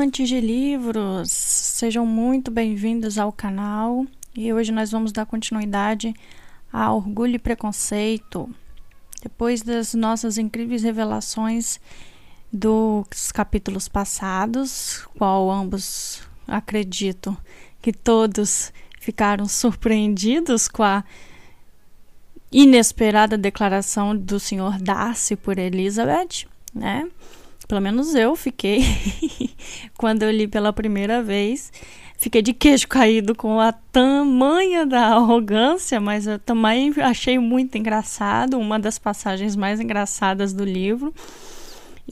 amantes de livros! Sejam muito bem-vindos ao canal e hoje nós vamos dar continuidade a Orgulho e Preconceito. Depois das nossas incríveis revelações dos capítulos passados, qual ambos acredito que todos ficaram surpreendidos com a inesperada declaração do Sr. Darcy por Elizabeth, né? Pelo menos eu fiquei quando eu li pela primeira vez. Fiquei de queixo caído com a tamanha da arrogância, mas eu também achei muito engraçado, uma das passagens mais engraçadas do livro.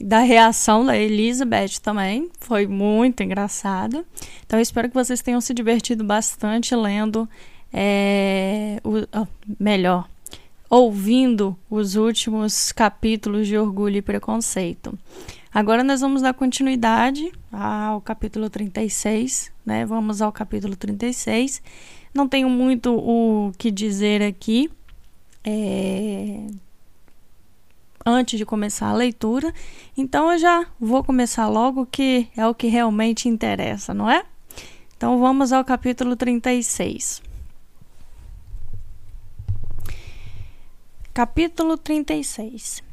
Da reação da Elizabeth também, foi muito engraçada. Então, eu espero que vocês tenham se divertido bastante lendo, é, o, melhor, ouvindo os últimos capítulos de Orgulho e Preconceito. Agora nós vamos dar continuidade ao capítulo 36, né? Vamos ao capítulo 36. Não tenho muito o que dizer aqui. É... Antes de começar a leitura, então eu já vou começar logo, que é o que realmente interessa, não é? Então vamos ao capítulo 36. Capítulo 36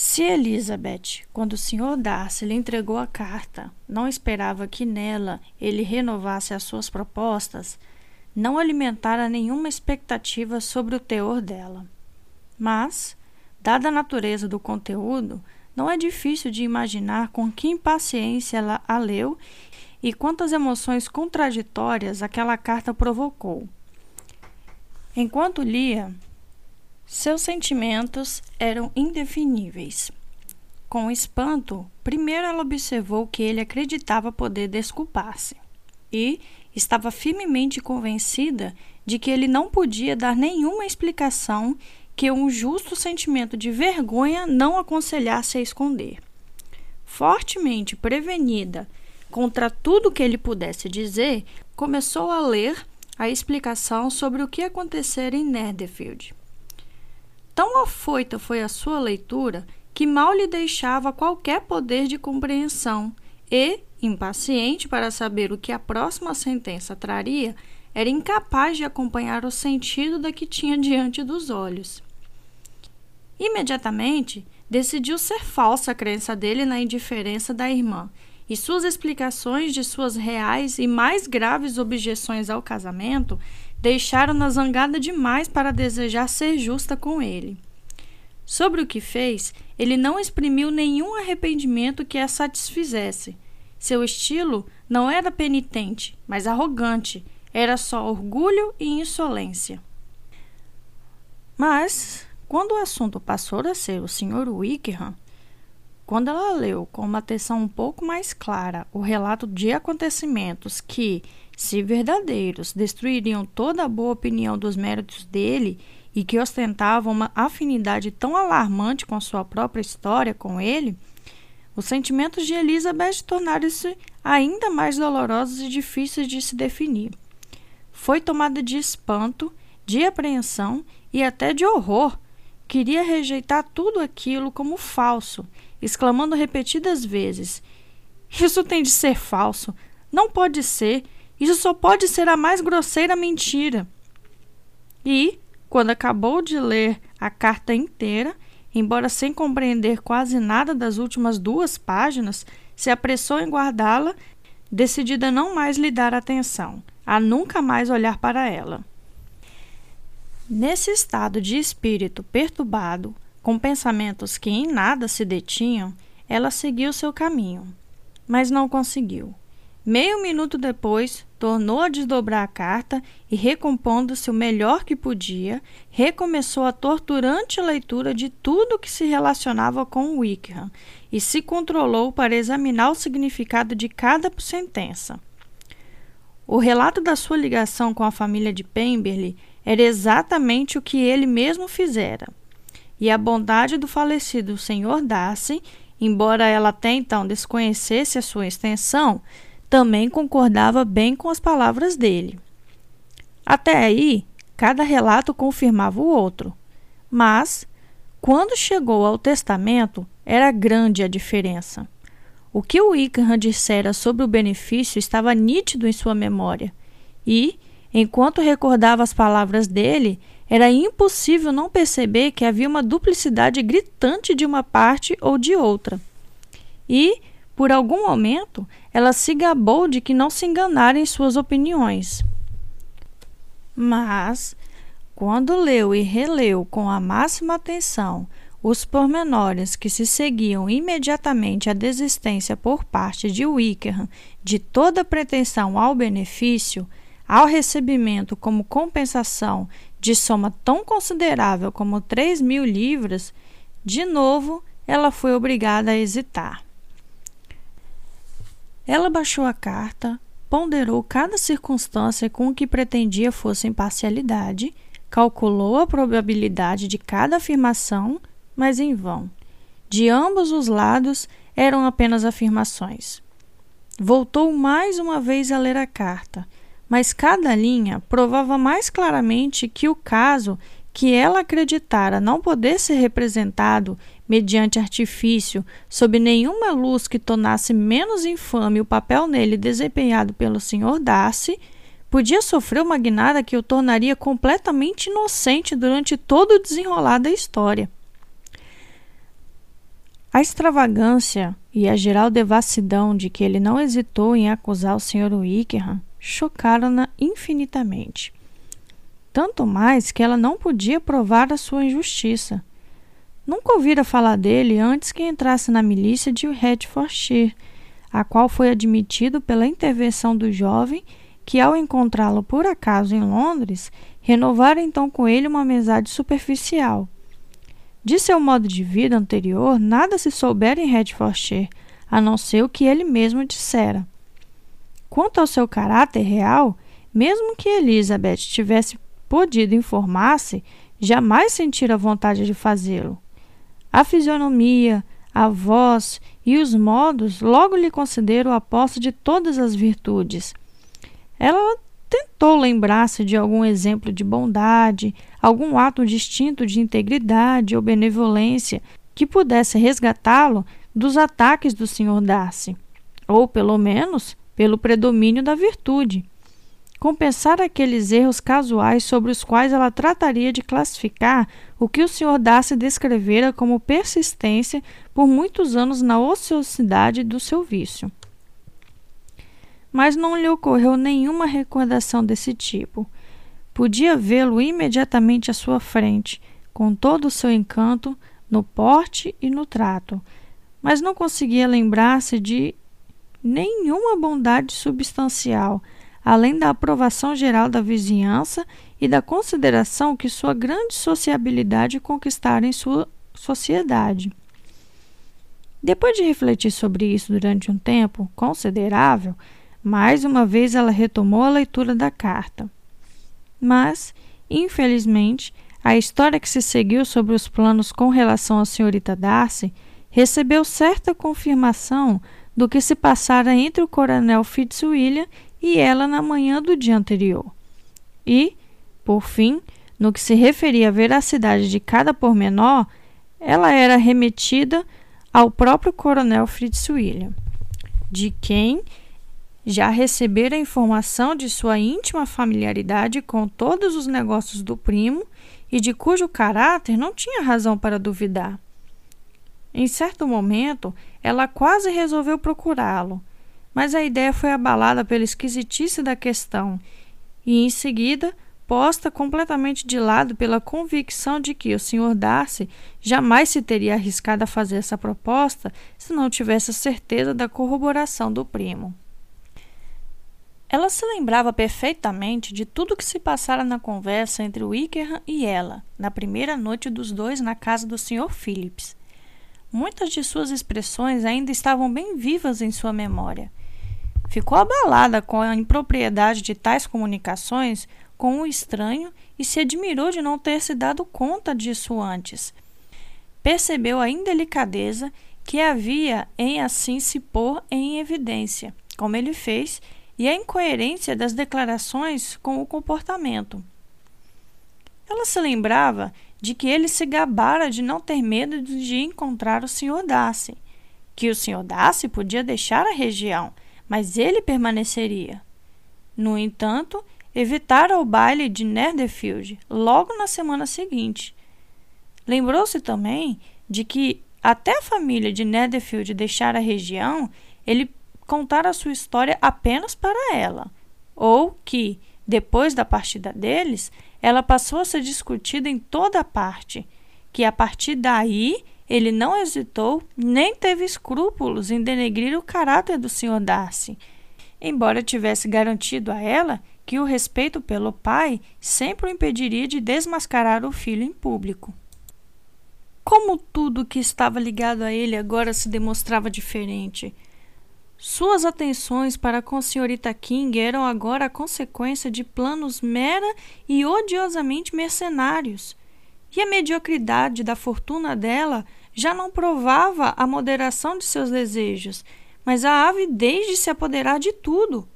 se Elizabeth, quando o Sr. Darcy lhe entregou a carta, não esperava que nela ele renovasse as suas propostas, não alimentara nenhuma expectativa sobre o teor dela. Mas, dada a natureza do conteúdo, não é difícil de imaginar com que impaciência ela a leu e quantas emoções contraditórias aquela carta provocou. Enquanto lia, seus sentimentos eram indefiníveis. Com espanto, primeiro ela observou que ele acreditava poder desculpar-se e estava firmemente convencida de que ele não podia dar nenhuma explicação que um justo sentimento de vergonha não aconselhasse a esconder. Fortemente prevenida contra tudo que ele pudesse dizer, começou a ler a explicação sobre o que acontecera em Netherfield. Tão afoita foi a sua leitura que mal lhe deixava qualquer poder de compreensão e, impaciente para saber o que a próxima sentença traria, era incapaz de acompanhar o sentido da que tinha diante dos olhos. Imediatamente, decidiu ser falsa a crença dele na indiferença da irmã, e suas explicações de suas reais e mais graves objeções ao casamento deixaram-na zangada demais para desejar ser justa com ele. Sobre o que fez, ele não exprimiu nenhum arrependimento que a satisfizesse. Seu estilo não era penitente, mas arrogante, era só orgulho e insolência. Mas, quando o assunto passou a ser o Sr. Wickham, quando ela leu com uma atenção um pouco mais clara o relato de acontecimentos que, se verdadeiros, destruiriam toda a boa opinião dos méritos dele e que ostentavam uma afinidade tão alarmante com sua própria história com ele, os sentimentos de Elizabeth tornaram-se ainda mais dolorosos e difíceis de se definir. Foi tomada de espanto, de apreensão e até de horror. Queria rejeitar tudo aquilo como falso, exclamando repetidas vezes: Isso tem de ser falso, não pode ser, isso só pode ser a mais grosseira mentira. E, quando acabou de ler a carta inteira, embora sem compreender quase nada das últimas duas páginas, se apressou em guardá-la, decidida a não mais lhe dar atenção, a nunca mais olhar para ela. Nesse estado de espírito perturbado, com pensamentos que em nada se detinham, ela seguiu seu caminho, mas não conseguiu. Meio minuto depois, tornou a desdobrar a carta e, recompondo-se o melhor que podia, recomeçou a torturante leitura de tudo que se relacionava com Wickham e se controlou para examinar o significado de cada sentença. O relato da sua ligação com a família de Pemberley era exatamente o que ele mesmo fizera. E a bondade do falecido Sr. Darcy, embora ela até então desconhecesse a sua extensão, também concordava bem com as palavras dele. Até aí, cada relato confirmava o outro, mas, quando chegou ao testamento, era grande a diferença. O que o Wickham dissera sobre o benefício estava nítido em sua memória, e, enquanto recordava as palavras dele, era impossível não perceber que havia uma duplicidade gritante de uma parte ou de outra. E, por algum momento, ela se gabou de que não se enganara em suas opiniões. Mas, quando leu e releu com a máxima atenção os pormenores que se seguiam imediatamente à desistência por parte de Wickham de toda pretensão ao benefício, ao recebimento como compensação de soma tão considerável como três mil livras, de novo ela foi obrigada a hesitar. Ela baixou a carta, ponderou cada circunstância com que pretendia fosse imparcialidade, calculou a probabilidade de cada afirmação, mas em vão. De ambos os lados eram apenas afirmações. Voltou mais uma vez a ler a carta mas cada linha provava mais claramente que o caso que ela acreditara não poder ser representado mediante artifício, sob nenhuma luz que tornasse menos infame o papel nele desempenhado pelo Sr. Darcy, podia sofrer uma guinada que o tornaria completamente inocente durante todo o desenrolar da história. A extravagância e a geral devassidão de que ele não hesitou em acusar o Sr. Wickham chocaram-na infinitamente. Tanto mais que ela não podia provar a sua injustiça. Nunca ouvira falar dele antes que entrasse na milícia de Hertfordshire, a qual foi admitido pela intervenção do jovem que, ao encontrá-lo por acaso em Londres, renovara então com ele uma amizade superficial. De seu modo de vida anterior, nada se soubera em Hertfordshire, a não ser o que ele mesmo dissera. Quanto ao seu caráter real, mesmo que Elizabeth tivesse podido informar-se, jamais sentira vontade de fazê-lo. A fisionomia, a voz e os modos logo lhe concederam a posse de todas as virtudes. Ela tentou lembrar-se de algum exemplo de bondade, algum ato distinto de integridade ou benevolência que pudesse resgatá-lo dos ataques do Sr. Darcy, ou, pelo menos, pelo predomínio da virtude. Compensar aqueles erros casuais sobre os quais ela trataria de classificar o que o Sr. Darcy descrevera como persistência por muitos anos na ociosidade do seu vício. Mas não lhe ocorreu nenhuma recordação desse tipo. Podia vê-lo imediatamente à sua frente, com todo o seu encanto, no porte e no trato, mas não conseguia lembrar-se de nenhuma bondade substancial, além da aprovação geral da vizinhança e da consideração que sua grande sociabilidade conquistara em sua sociedade. Depois de refletir sobre isso durante um tempo considerável, mais uma vez ela retomou a leitura da carta. Mas, infelizmente, a história que se seguiu sobre os planos com relação à senhorita Darcy recebeu certa confirmação do que se passara entre o coronel Fitzwilliam e ela na manhã do dia anterior. E, por fim, no que se referia à veracidade de cada pormenor, ela era remetida ao próprio coronel Fitzwilliam, de quem já recebera informação de sua íntima familiaridade com todos os negócios do primo e de cujo caráter não tinha razão para duvidar. Em certo momento, ela quase resolveu procurá-lo, mas a ideia foi abalada pela esquisitice da questão e, em seguida, posta completamente de lado pela convicção de que o Sr. Darcy jamais se teria arriscado a fazer essa proposta se não tivesse a certeza da corroboração do primo. Ela se lembrava perfeitamente de tudo o que se passara na conversa entre Wickham e ela, na primeira noite dos dois na casa do Sr. Phillips. Muitas de suas expressões ainda estavam bem vivas em sua memória. Ficou abalada com a impropriedade de tais comunicações com o estranho e se admirou de não ter se dado conta disso antes. Percebeu a indelicadeza que havia em assim se pôr em evidência, como ele fez, e a incoerência das declarações com o comportamento. Ela se lembrava de que ele se gabara de não ter medo de encontrar o Sr. Darcy, que o Sr. Darcy podia deixar a região, mas ele permaneceria. No entanto, evitara o baile de Netherfield logo na semana seguinte. Lembrou-se também de que, até a família de Netherfield deixar a região, ele contara sua história apenas para ela, ou que, depois da partida deles, ela passou a ser discutida em toda parte, que a partir daí ele não hesitou nem teve escrúpulos em denegrir o caráter do Sr. Darcy, embora tivesse garantido a ela que o respeito pelo pai sempre o impediria de desmascarar o filho em público. Como tudo que estava ligado a ele agora se demonstrava diferente. Suas atenções para com a senhorita King eram agora a consequência de planos mera e odiosamente mercenários. E a mediocridade da fortuna dela já não provava a moderação de seus desejos, mas a avidez de se apoderar de tudo.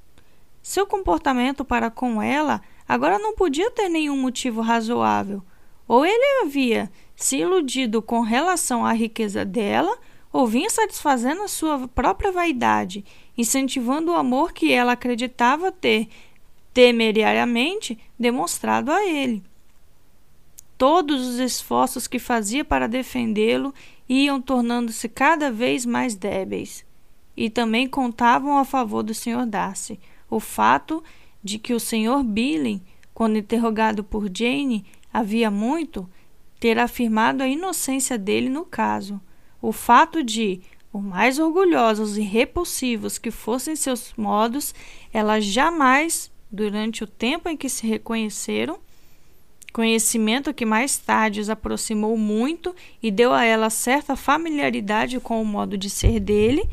Seu comportamento para com ela agora não podia ter nenhum motivo razoável. Ou ele havia se iludido com relação à riqueza dela, ou vinha satisfazendo a sua própria vaidade, incentivando o amor que ela acreditava ter temerariamente demonstrado a ele. Todos os esforços que fazia para defendê-lo iam tornando-se cada vez mais débeis. E também contavam a favor do Sr. Darcy o fato de que o Sr. Billing, quando interrogado por Jane havia muito, ter afirmado a inocência dele no caso. O fato de, por mais orgulhosos e repulsivos que fossem seus modos, ela jamais, durante o tempo em que se reconheceram, conhecimento que mais tarde os aproximou muito e deu a ela certa familiaridade com o modo de ser dele,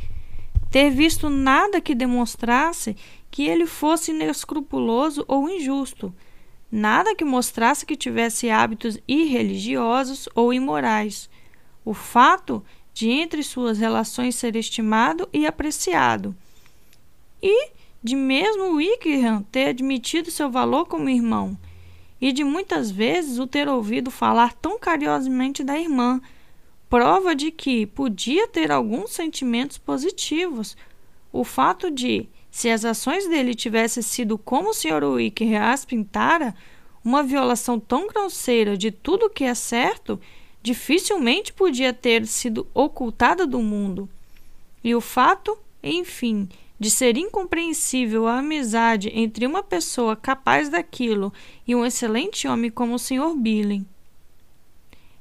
ter visto nada que demonstrasse que ele fosse inescrupuloso ou injusto, nada que mostrasse que tivesse hábitos irreligiosos ou imorais. O fato de entre suas relações ser estimado e apreciado. E de mesmo Wickham ter admitido seu valor como irmão, e de muitas vezes o ter ouvido falar tão carinhosamente da irmã, prova de que podia ter alguns sentimentos positivos. O fato de, se as ações dele tivessem sido como o Sr. Wicker as pintara, uma violação tão grosseira de tudo o que é certo, dificilmente podia ter sido ocultada do mundo. E o fato, enfim, de ser incompreensível a amizade entre uma pessoa capaz daquilo e um excelente homem como o Sr. Billing.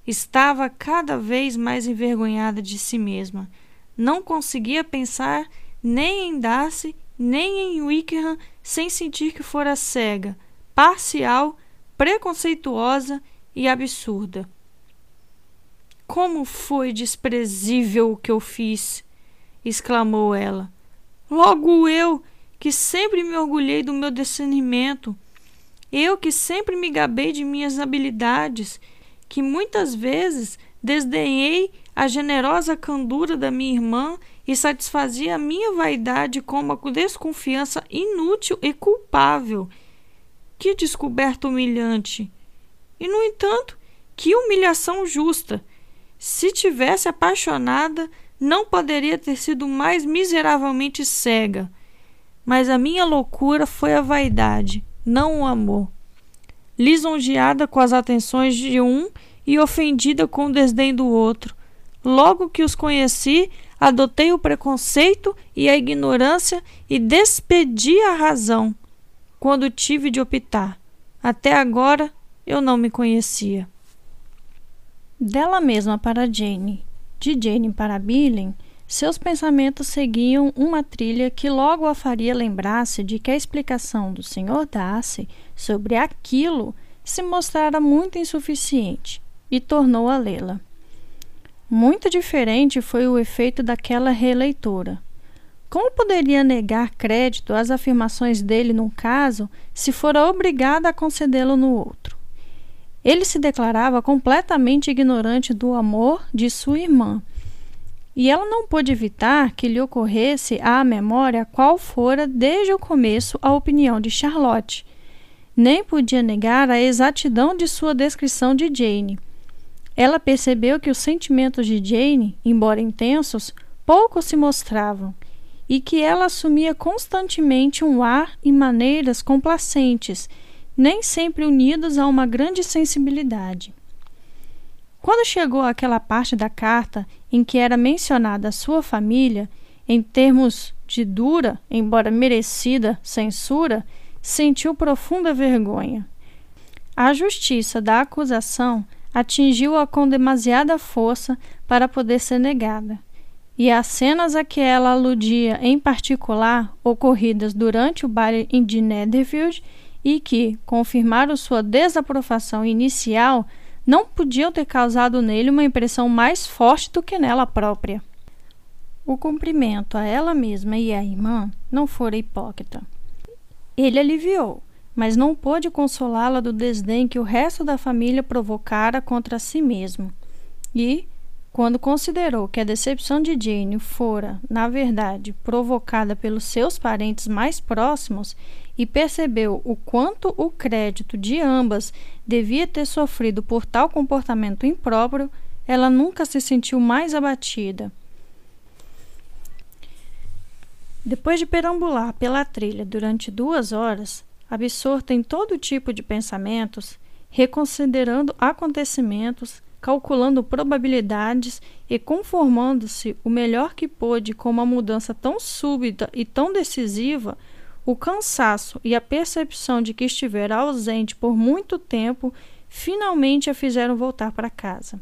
Estava cada vez mais envergonhada de si mesma. Não conseguia pensar nem em Darcy nem em Wickham sem sentir que fora cega, parcial, preconceituosa e absurda. Como foi desprezível o que eu fiz! exclamou ela. Logo eu, que sempre me orgulhei do meu discernimento, eu que sempre me gabei de minhas habilidades, que muitas vezes desdenhei a generosa candura da minha irmã e satisfazia a minha vaidade com uma desconfiança inútil e culpável. Que descoberta humilhante! E, no entanto, que humilhação justa! Se tivesse apaixonada, não poderia ter sido mais miseravelmente cega. Mas a minha loucura foi a vaidade, não o amor. Lisonjeada com as atenções de um e ofendida com o desdém do outro. Logo que os conheci, adotei o preconceito e a ignorância e despedi a razão quando tive de optar. Até agora eu não me conhecia. Dela mesma para Jane, de Jane para Billing, seus pensamentos seguiam uma trilha que logo a faria lembrar-se de que a explicação do Sr. Darcy sobre aquilo se mostrara muito insuficiente e tornou a lê-la. Muito diferente foi o efeito daquela releitura. Como poderia negar crédito às afirmações dele num caso se fora obrigada a concedê-lo no outro? Ele se declarava completamente ignorante do amor de sua irmã, e ela não pôde evitar que lhe ocorresse à memória qual fora desde o começo a opinião de Charlotte. Nem podia negar a exatidão de sua descrição de Jane ela percebeu que os sentimentos de Jane, embora intensos, pouco se mostravam e que ela assumia constantemente um ar e maneiras complacentes, nem sempre unidos a uma grande sensibilidade. Quando chegou àquela parte da carta em que era mencionada a sua família, em termos de dura, embora merecida, censura, sentiu profunda vergonha. A justiça da acusação atingiu-a com demasiada força para poder ser negada, e as cenas a que ela aludia em particular, ocorridas durante o baile de Netherfield e que confirmaram sua desaprovação inicial, não podiam ter causado nele uma impressão mais forte do que nela própria. O cumprimento a ela mesma e à irmã não fora hipócrita. Ele aliviou, mas não pôde consolá-la do desdém que o resto da família provocara contra si mesmo. E, quando considerou que a decepção de Jane fora, na verdade, provocada pelos seus parentes mais próximos e percebeu o quanto o crédito de ambas devia ter sofrido por tal comportamento impróprio, ela nunca se sentiu mais abatida. Depois de perambular pela trilha durante duas horas, absorta em todo tipo de pensamentos, reconsiderando acontecimentos, calculando probabilidades e conformando-se o melhor que pôde com uma mudança tão súbita e tão decisiva, o cansaço e a percepção de que estivera ausente por muito tempo finalmente a fizeram voltar para casa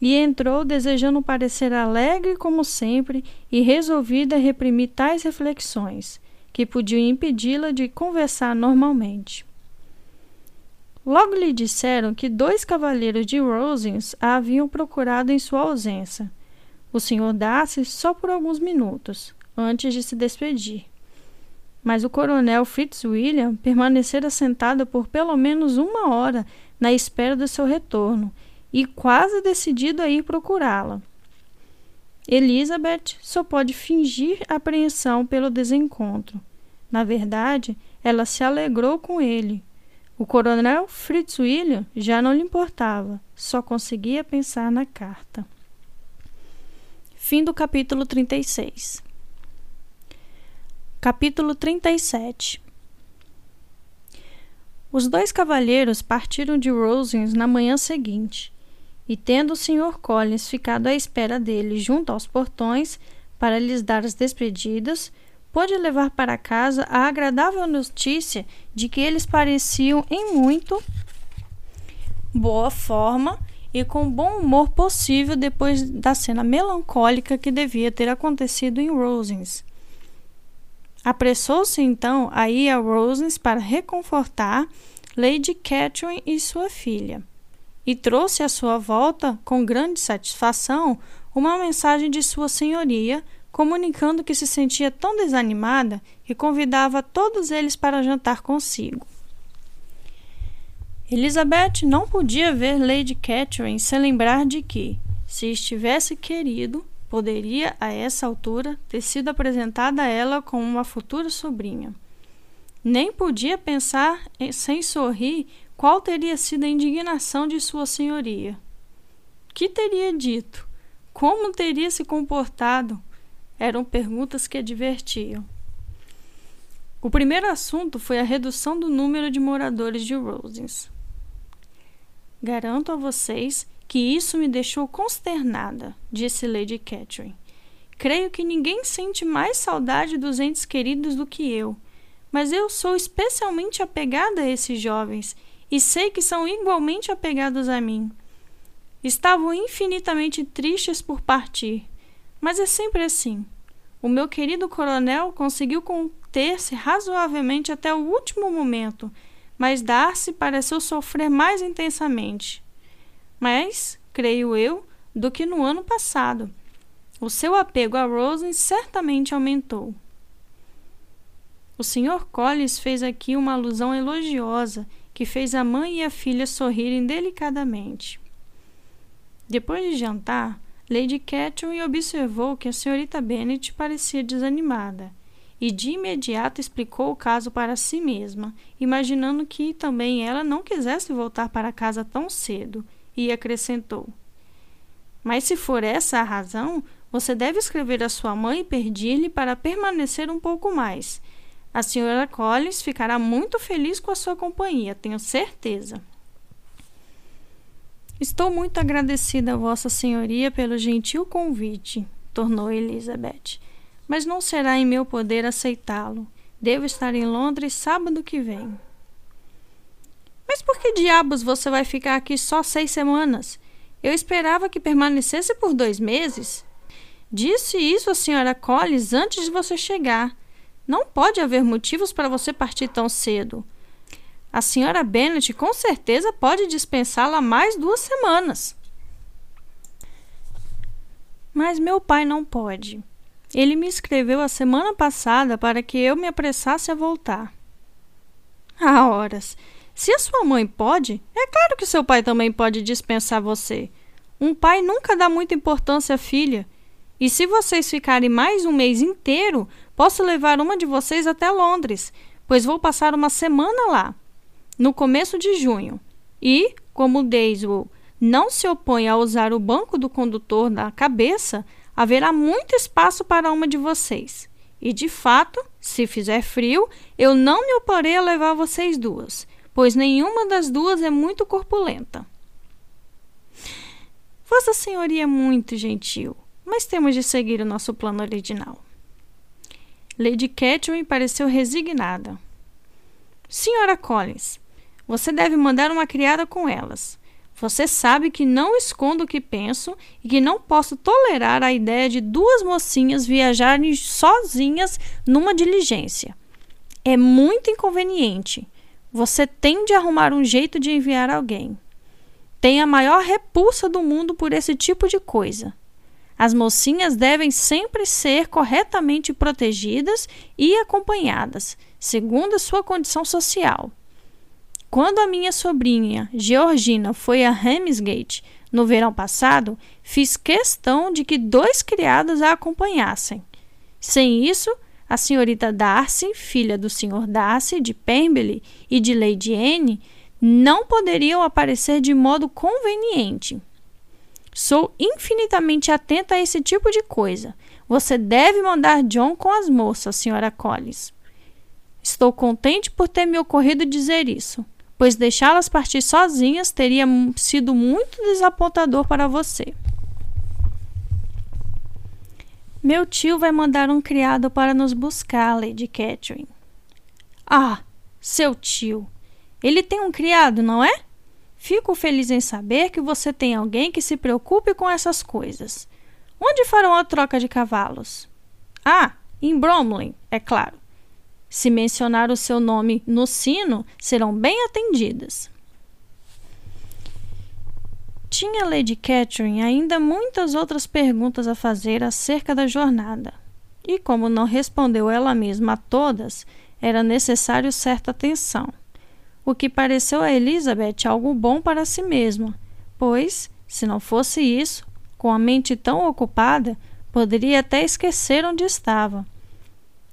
e entrou desejando parecer alegre como sempre e resolvida a reprimir tais reflexões, que podiam impedi-la de conversar normalmente. Logo lhe disseram que dois cavalheiros de Rosings a haviam procurado em sua ausência. O Sr. Darcy só por alguns minutos, antes de se despedir. Mas o coronel Fitzwilliam permanecera sentado por pelo menos uma hora na espera do seu retorno e quase decidido a ir procurá-la. Elizabeth só pode fingir apreensão pelo desencontro. Na verdade, ela se alegrou com ele. O coronel Fitzwilliam já não lhe importava, só conseguia pensar na carta. Fim do capítulo 36. Capítulo 37 Os dois cavalheiros partiram de Rosings na manhã seguinte e tendo o Sr. Collins ficado à espera dele junto aos portões para lhes dar as despedidas, pôde levar para casa a agradável notícia de que eles pareciam em muito boa forma e com bom humor possível depois da cena melancólica que devia ter acontecido em Rosings. Apressou-se então a ir a Rosings para reconfortar Lady Catherine e sua filha e trouxe à sua volta, com grande satisfação, uma mensagem de Sua Senhoria, comunicando que se sentia tão desanimada que convidava todos eles para jantar consigo. Elizabeth não podia ver Lady Catherine sem lembrar de que, se estivesse querido, poderia, a essa altura, ter sido apresentada a ela como uma futura sobrinha. Nem podia pensar sem sorrir qual teria sido a indignação de Sua Senhoria? Que teria dito? Como teria se comportado? Eram perguntas que a divertiam. O primeiro assunto foi a redução do número de moradores de Rosings. Garanto a vocês que isso me deixou consternada, disse Lady Catherine. Creio que ninguém sente mais saudade dos entes queridos do que eu, mas eu sou especialmente apegada a esses jovens e sei que são igualmente apegados a mim. Estavam infinitamente tristes por partir, mas é sempre assim. O meu querido coronel conseguiu conter-se razoavelmente até o último momento, mas Darcy pareceu sofrer mais intensamente. Mas, creio eu, do que no ano passado. O seu apego a Rosen certamente aumentou. O Sr. Collins fez aqui uma alusão elogiosa que fez a mãe e a filha sorrirem delicadamente. Depois de jantar, Lady Catherine observou que a senhorita Bennet parecia desanimada e de imediato explicou o caso para si mesma, imaginando que também ela não quisesse voltar para casa tão cedo, e acrescentou: Mas se for essa a razão, Você deve escrever a sua mãe e pedir-lhe para permanecer um pouco mais. A senhora Collins ficará muito feliz com a sua companhia, tenho certeza. Estou muito agradecida a Vossa Senhoria pelo gentil convite, tornou Elizabeth, mas não será em meu poder aceitá-lo. Devo estar em Londres sábado que vem. Mas por que diabos você vai ficar aqui só seis semanas? Eu esperava que permanecesse por dois meses. Disse isso a senhora Collins antes de você chegar. Não pode haver motivos para você partir tão cedo. A senhora Bennet com certeza pode dispensá-la mais duas semanas. Mas meu pai não pode. Ele me escreveu a semana passada para que eu me apressasse a voltar. Ah, horas! Se a sua mãe pode, é claro que seu pai também pode dispensar você. Um pai nunca dá muita importância à filha. E se vocês ficarem mais um mês inteiro, posso levar uma de vocês até Londres, pois vou passar uma semana lá, no começo de junho. E, como Daisy não se opõe a usar o banco do condutor na cabeça, haverá muito espaço para uma de vocês. E de fato, se fizer frio, eu não me oporei a levar vocês duas, pois nenhuma das duas é muito corpulenta. Vossa Senhoria é muito gentil, mas temos de seguir o nosso plano original. Lady Catherine pareceu resignada. Senhora Collins, você deve mandar uma criada com elas. Você sabe que não escondo o que penso e que não posso tolerar a ideia de duas mocinhas viajarem sozinhas numa diligência. É muito inconveniente. Você tem de arrumar um jeito de enviar alguém. Tem a maior repulsa do mundo por esse tipo de coisa. As mocinhas devem sempre ser corretamente protegidas e acompanhadas, segundo a sua condição social. Quando a minha sobrinha Georgina foi a Ramsgate no verão passado, fiz questão de que dois criados a acompanhassem. Sem isso, a senhorita Darcy, filha do Sr. Darcy de Pemberley e de Lady Anne, não poderiam aparecer de modo conveniente. Sou infinitamente atenta a esse tipo de coisa. Você deve mandar John com as moças, senhora Collins. Estou contente por ter me ocorrido dizer isso pois deixá-las partir sozinhas teria sido muito desapontador para você. Meu tio vai mandar um criado para nos buscar, Lady Catherine. Ah, seu tio. Ele tem um criado, não é? Fico feliz em saber que você tem alguém que se preocupe com essas coisas. Onde farão a troca de cavalos? Ah, em Bromley, é claro. Se mencionar o seu nome no sino, serão bem atendidas. Tinha Lady Catherine ainda muitas outras perguntas a fazer acerca da jornada, e como não respondeu ela mesma a todas, era necessário certa atenção, o que pareceu a Elizabeth algo bom para si mesma, pois, se não fosse isso, com a mente tão ocupada, poderia até esquecer onde estava.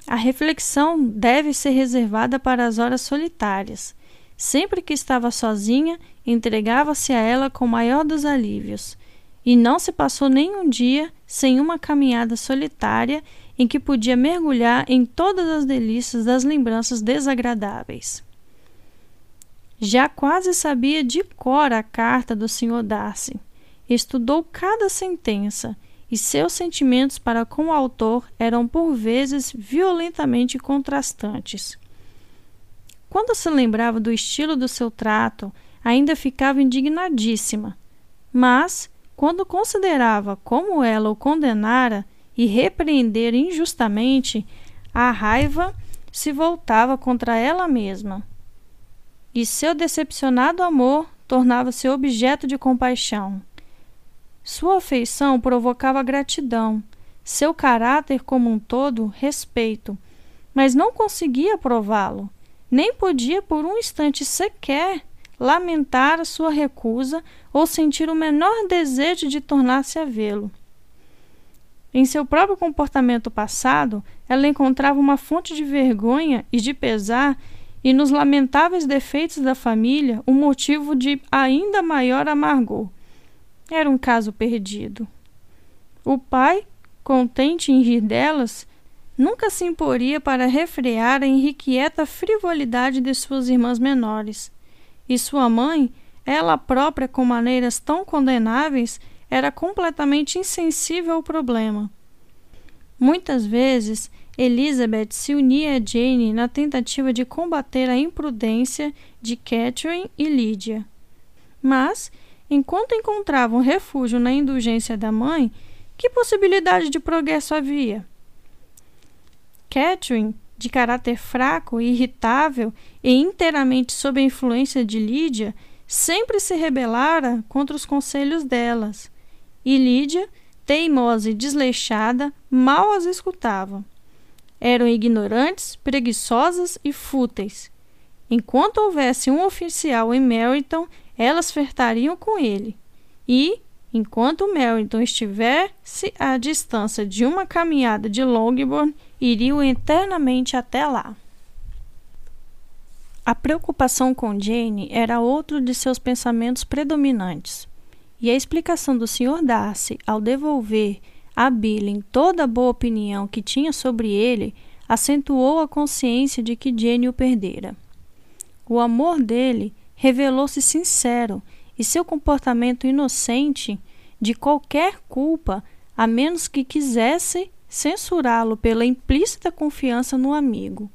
A reflexão deve ser reservada para as horas solitárias. Sempre que estava sozinha, entregava-se a ela com o maior dos alívios, e não se passou nem um dia sem uma caminhada solitária em que podia mergulhar em todas as delícias das lembranças desagradáveis. Já quase sabia de cor a carta do Sr. Darcy. Estudou cada sentença e seus sentimentos para com o autor eram por vezes violentamente contrastantes. Quando se lembrava do estilo do seu trato, ainda ficava indignadíssima, mas, quando considerava como ela o condenara e repreendera injustamente, a raiva se voltava contra ela mesma. E seu decepcionado amor tornava-se objeto de compaixão. Sua afeição provocava gratidão, seu caráter como um todo, respeito, mas não conseguia prová-lo, nem podia por um instante sequer lamentar a sua recusa ou sentir o menor desejo de tornar-se a vê-lo. Em seu próprio comportamento passado, ela encontrava uma fonte de vergonha e de pesar, e nos lamentáveis defeitos da família, um motivo de ainda maior amargor. Era um caso perdido. O pai, contente em rir delas, nunca se imporia para refrear a irrequieta frivolidade de suas irmãs menores. E sua mãe, ela própria com maneiras tão condenáveis, era completamente insensível ao problema. Muitas vezes, Elizabeth se unia a Jane na tentativa de combater a imprudência de Catherine e Lydia. Mas, enquanto encontravam refúgio na indulgência da mãe, que possibilidade de progresso havia? Catherine, de caráter fraco e irritável e inteiramente sob a influência de Lídia, sempre se rebelara contra os conselhos delas, e Lídia, teimosa e desleixada, mal as escutava. Eram ignorantes, preguiçosas e fúteis. Enquanto houvesse um oficial em Meryton, elas flertariam com ele. E, enquanto Meryton estivesse à distância de uma caminhada de Longbourn, iriam eternamente até lá. A preocupação com Jane era outro de seus pensamentos predominantes, e a explicação do Sr. Darcy ao devolver a Billing toda a boa opinião que tinha sobre ele acentuou a consciência de que Jane o perdera. O amor dele revelou-se sincero e seu comportamento inocente de qualquer culpa, a menos que quisesse censurá-lo pela implícita confiança no amigo.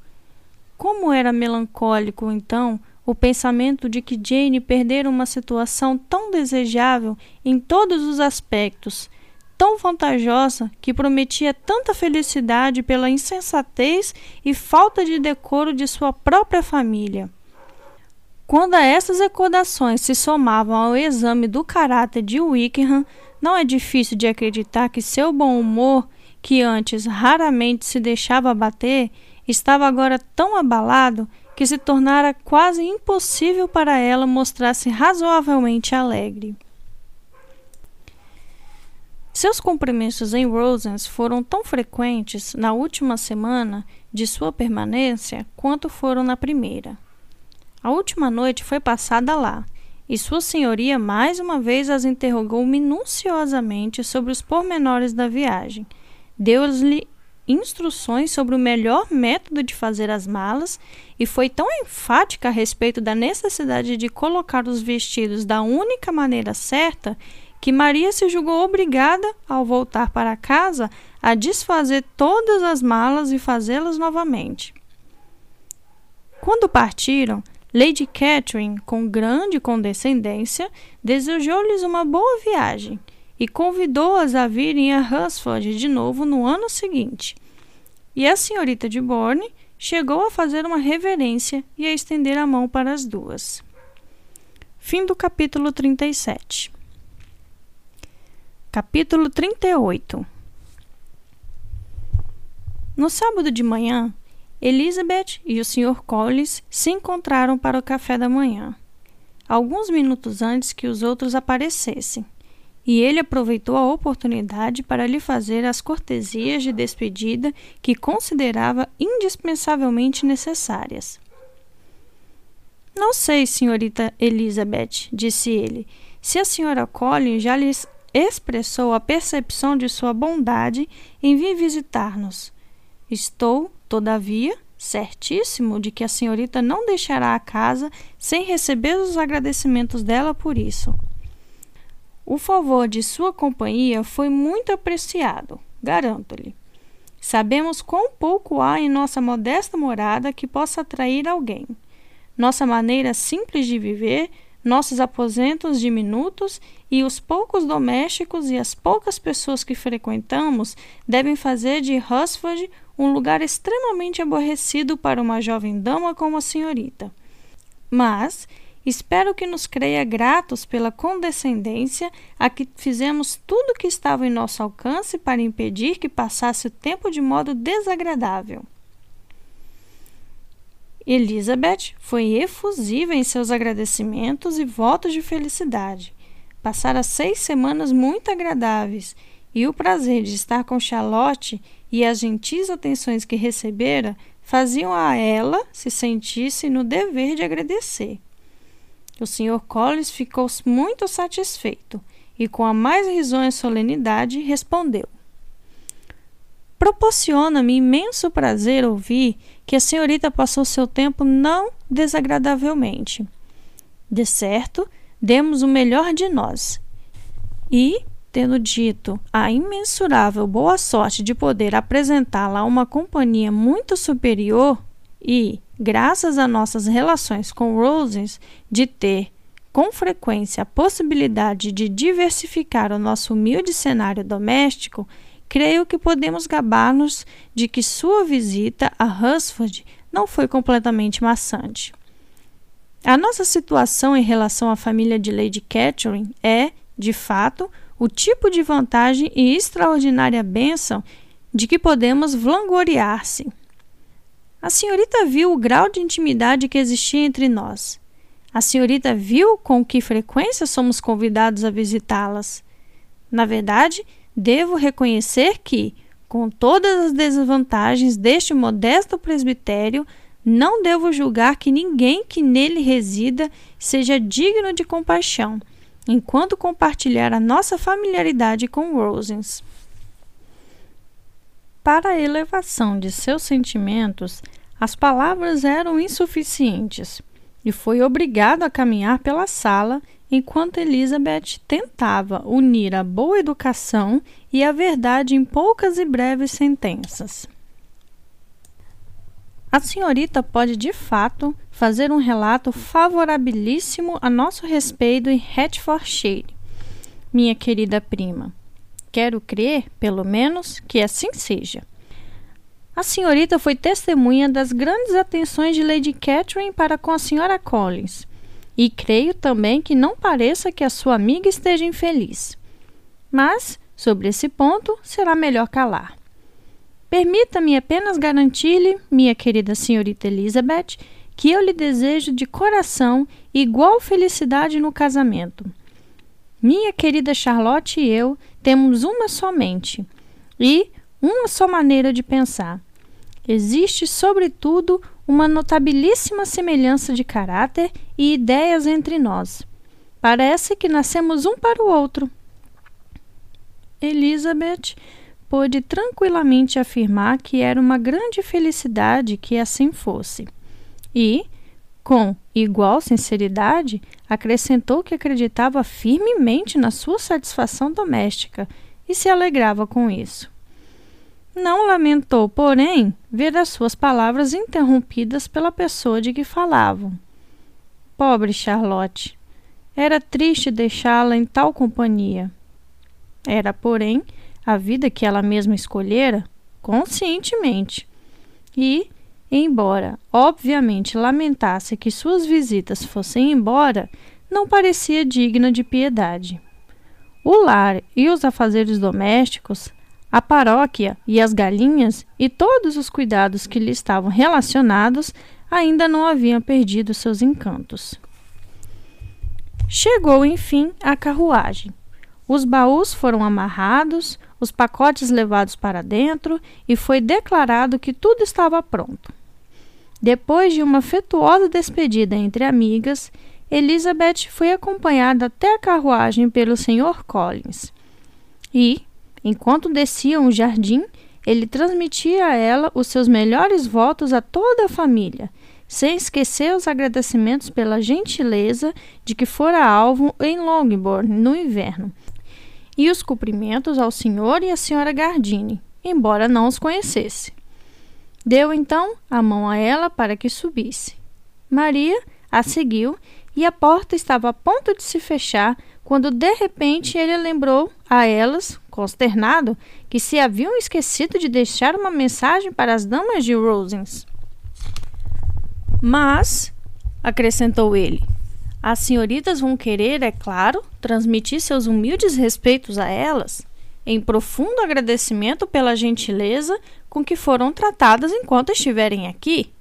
Como era melancólico, então, o pensamento de que Jane perdera uma situação tão desejável em todos os aspectos, tão vantajosa que prometia tanta felicidade pela insensatez e falta de decoro de sua própria família. Quando a essas recordações se somavam ao exame do caráter de Wickham, não é difícil de acreditar que seu bom humor, que antes raramente se deixava abater, estava agora tão abalado que se tornara quase impossível para ela mostrar-se razoavelmente alegre. Seus cumprimentos em Rosens foram tão frequentes na última semana de sua permanência quanto foram na primeira. A última noite foi passada lá, e Sua Senhoria mais uma vez as interrogou minuciosamente sobre os pormenores da viagem. Deu-lhe instruções sobre o melhor método de fazer as malas e foi tão enfática a respeito da necessidade de colocar os vestidos da única maneira certa que Maria se julgou obrigada, ao voltar para casa, a desfazer todas as malas e fazê-las novamente. Quando partiram, Lady Catherine, com grande condescendência, desejou-lhes uma boa viagem e convidou-as a virem a Hunsford de novo no ano seguinte. E a senhorita de Bourne chegou a fazer uma reverência e a estender a mão para as duas. Fim do capítulo 37. Capítulo 38 No sábado de manhã, Elizabeth e o Sr. Collins se encontraram para o café da manhã, alguns minutos antes que os outros aparecessem, e ele aproveitou a oportunidade para lhe fazer as cortesias de despedida que considerava indispensavelmente necessárias. Não sei, senhorita Elizabeth, disse ele, se a senhora Collins já lhes expressou a percepção de sua bondade em vir visitar-nos. Estou, todavia, certíssimo de que a senhorita não deixará a casa sem receber os agradecimentos dela por isso. O favor de sua companhia foi muito apreciado, garanto-lhe. Sabemos quão pouco há em nossa modesta morada que possa atrair alguém. Nossa maneira simples de viver nossos aposentos diminutos e os poucos domésticos e as poucas pessoas que frequentamos devem fazer de Hunsford um lugar extremamente aborrecido para uma jovem dama como a senhorita. Mas espero que nos creia gratos pela condescendência a que fizemos tudo o que estava em nosso alcance para impedir que passasse o tempo de modo desagradável. Elizabeth foi efusiva em seus agradecimentos e votos de felicidade. Passara seis semanas muito agradáveis e o prazer de estar com Charlotte e as gentis atenções que recebera faziam a ela se sentisse no dever de agradecer. O Sr. Collins ficou muito satisfeito e, com a mais risonha solenidade, respondeu: Proporciona-me imenso prazer ouvir que a senhorita passou seu tempo não desagradavelmente. De certo, demos o melhor de nós. E, tendo dito a imensurável boa sorte de poder apresentá-la a uma companhia muito superior e, graças a nossas relações com Rosens, de ter com frequência a possibilidade de diversificar o nosso humilde cenário doméstico, creio que podemos gabar-nos de que sua visita a Hunsford não foi completamente maçante. A nossa situação em relação à família de Lady Catherine é, de fato, o tipo de vantagem e extraordinária bênção de que podemos vangloriar-se. A senhorita viu o grau de intimidade que existia entre nós. A senhorita viu com que frequência somos convidados a visitá-las. Na verdade, devo reconhecer que, com todas as desvantagens deste modesto presbitério, não devo julgar que ninguém que nele resida seja digno de compaixão, enquanto compartilhar a nossa familiaridade com Rosens. Para a elevação de seus sentimentos, as palavras eram insuficientes e foi obrigado a caminhar pela sala enquanto Elizabeth tentava unir a boa educação e a verdade em poucas e breves sentenças. A senhorita pode de fato fazer um relato favorabilíssimo a nosso respeito em Hertfordshire, minha querida prima. Quero crer, pelo menos, que assim seja. A senhorita foi testemunha das grandes atenções de Lady Catherine para com a senhora Collins, e creio também que não pareça que a sua amiga esteja infeliz. Mas, sobre esse ponto, será melhor calar. Permita-me apenas garantir-lhe, minha querida senhorita Elizabeth, que eu lhe desejo de coração igual felicidade no casamento. Minha querida Charlotte e eu temos uma somente e uma só maneira de pensar. Existe, sobretudo, uma notabilíssima semelhança de caráter e ideias entre nós. Parece que nascemos um para o outro. Elizabeth pôde tranquilamente afirmar que era uma grande felicidade que assim fosse. E, com igual sinceridade, acrescentou que acreditava firmemente na sua satisfação doméstica e se alegrava com isso. Não lamentou, porém, ver as suas palavras interrompidas pela pessoa de que falavam. Pobre Charlotte! Era triste deixá-la em tal companhia. Era, porém, a vida que ela mesma escolhera conscientemente. E, embora obviamente lamentasse que suas visitas fossem embora, não parecia digna de piedade. O lar e os afazeres domésticos, a paróquia e as galinhas e todos os cuidados que lhe estavam relacionados ainda não haviam perdido seus encantos. Chegou, enfim, a carruagem. Os baús foram amarrados, os pacotes levados para dentro e foi declarado que tudo estava pronto. Depois de uma afetuosa despedida entre amigas, Elizabeth foi acompanhada até a carruagem pelo Sr. Collins. E, enquanto desciam o jardim, ele transmitia a ela os seus melhores votos a toda a família, sem esquecer os agradecimentos pela gentileza de que fora alvo em Longbourn no inverno, e os cumprimentos ao senhor e à senhora Gardini, embora não os conhecesse. Deu então a mão a ela para que subisse. Maria a seguiu e a porta estava a ponto de se fechar quando de repente ele lembrou a elas, consternado, que se haviam esquecido de deixar uma mensagem para as damas de Rosens. Mas, acrescentou ele, as senhoritas vão querer, é claro, transmitir seus humildes respeitos a elas, em profundo agradecimento pela gentileza com que foram tratadas enquanto estiverem aqui.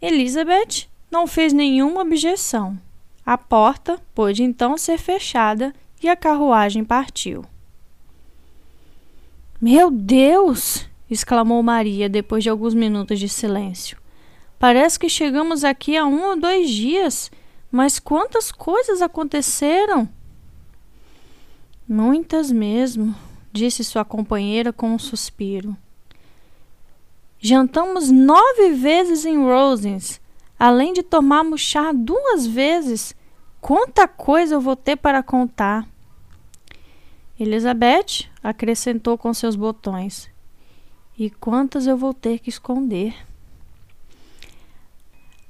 Elizabeth não fez nenhuma objeção. A porta pôde então ser fechada e a carruagem partiu. Meu Deus! exclamou Maria depois de alguns minutos de silêncio. Parece que chegamos aqui há um ou dois dias, mas quantas coisas aconteceram? Muitas mesmo, disse sua companheira com um suspiro. Jantamos nove vezes em Rosens, além de tomarmos chá duas vezes. Quanta coisa eu vou ter para contar! Elizabeth acrescentou com seus botões. E quantas eu vou ter que esconder?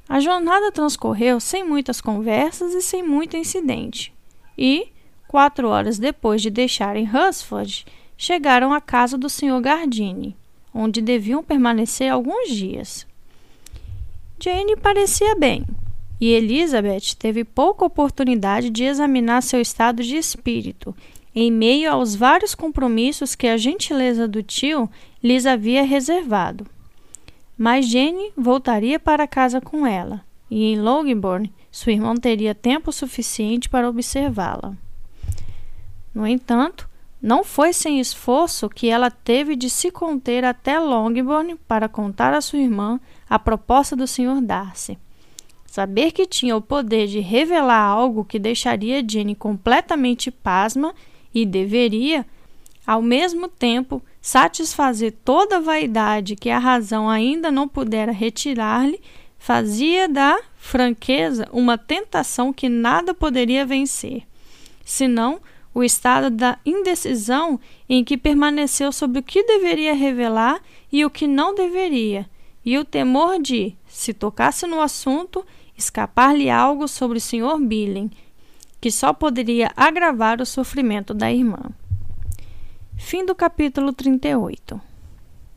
A jornada transcorreu sem muitas conversas e sem muito incidente. E, quatro horas depois de deixarem Hunsford, chegaram à casa do Sr. Gardini, onde deviam permanecer alguns dias. Jane parecia bem, e Elizabeth teve pouca oportunidade de examinar seu estado de espírito, em meio aos vários compromissos que a gentileza do tio lhes havia reservado. Mas Jane voltaria para casa com ela, e em Longbourn sua irmã teria tempo suficiente para observá-la. No entanto, não foi sem esforço que ela teve de se conter até Longbourn para contar à sua irmã a proposta do Sr. Darcy. Saber que tinha o poder de revelar algo que deixaria Jane completamente pasma e deveria, ao mesmo tempo, satisfazer toda a vaidade que a razão ainda não pudera retirar-lhe, fazia da franqueza uma tentação que nada poderia vencer, senão o estado da indecisão em que permaneceu sobre o que deveria revelar e o que não deveria, e o temor de, se tocasse no assunto, escapar-lhe algo sobre o Sr. Billing, que só poderia agravar o sofrimento da irmã. Fim do capítulo 38